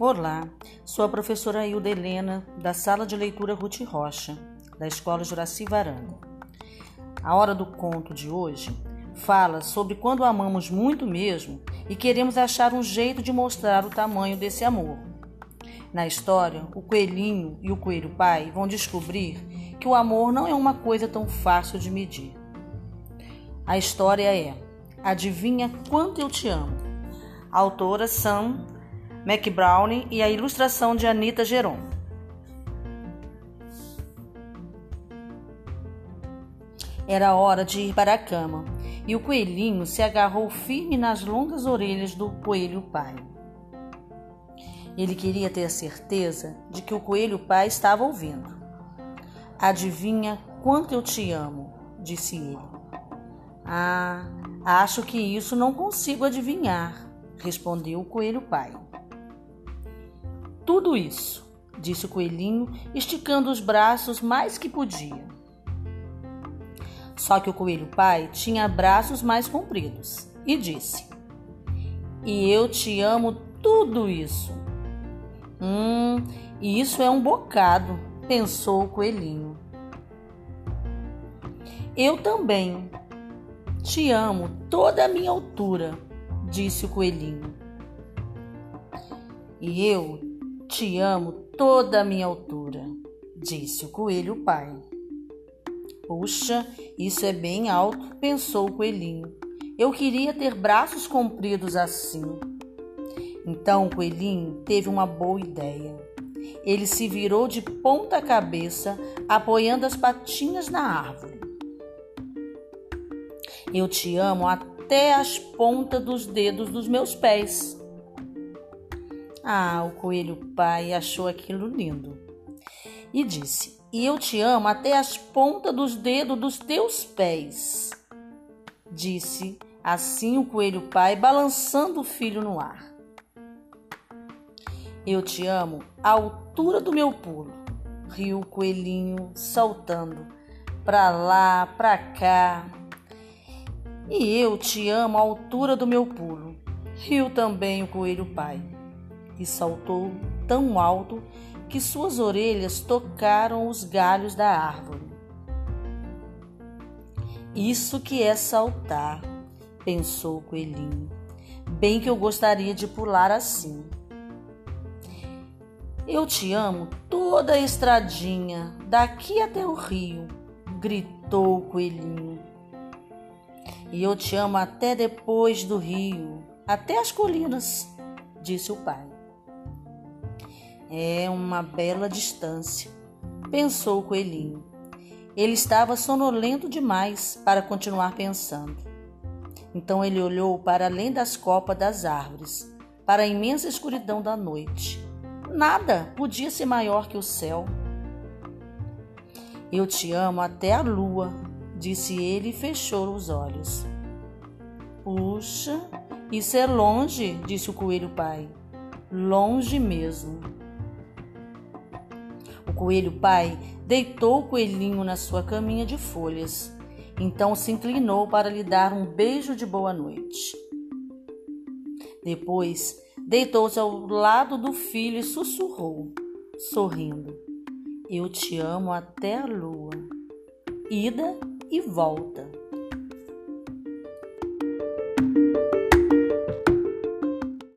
Olá, sou a professora Hilda Helena, da Sala de Leitura Ruth Rocha, da Escola Juraci Varanda. A hora do conto de hoje fala sobre quando amamos muito mesmo e queremos achar um jeito de mostrar o tamanho desse amor. Na história, o coelhinho e o coelho pai vão descobrir que o amor não é uma coisa tão fácil de medir. A história é Adivinha quanto eu te amo? A autora Sam McBrown e a ilustração de Anita Geron. Era hora de ir para a cama e o coelhinho se agarrou firme nas longas orelhas do coelho pai. Ele queria ter certeza de que o coelho pai estava ouvindo. Adivinha quanto eu te amo, disse ele. Ah, acho que isso não consigo adivinhar, respondeu o coelho pai tudo isso, disse o coelhinho, esticando os braços mais que podia. Só que o coelho pai tinha braços mais compridos e disse: E eu te amo tudo isso. Hum, isso é um bocado, pensou o coelhinho. Eu também te amo toda a minha altura, disse o coelhinho. E eu te amo toda a minha altura, disse o coelho pai. Puxa, isso é bem alto, pensou o coelhinho. Eu queria ter braços compridos assim. Então o coelhinho teve uma boa ideia. Ele se virou de ponta cabeça, apoiando as patinhas na árvore. Eu te amo até as pontas dos dedos dos meus pés, ah, o coelho pai achou aquilo lindo e disse: E eu te amo até as pontas dos dedos dos teus pés. Disse assim o coelho pai, balançando o filho no ar. Eu te amo à altura do meu pulo, riu o coelhinho, saltando pra lá, pra cá. E eu te amo à altura do meu pulo, riu também o coelho pai e saltou tão alto que suas orelhas tocaram os galhos da árvore. Isso que é saltar, pensou o coelhinho. Bem que eu gostaria de pular assim. Eu te amo toda a estradinha, daqui até o rio, gritou o coelhinho. E eu te amo até depois do rio, até as colinas, disse o pai. É uma bela distância, pensou o coelhinho. Ele estava sonolento demais para continuar pensando. Então ele olhou para além das copas das árvores, para a imensa escuridão da noite. Nada podia ser maior que o céu. Eu te amo até a lua, disse ele e fechou os olhos. Puxa, isso é longe, disse o coelho pai. Longe mesmo coelho pai deitou o coelhinho na sua caminha de folhas. Então se inclinou para lhe dar um beijo de boa noite. Depois deitou-se ao lado do filho e sussurrou, sorrindo: Eu te amo até a lua, ida e volta.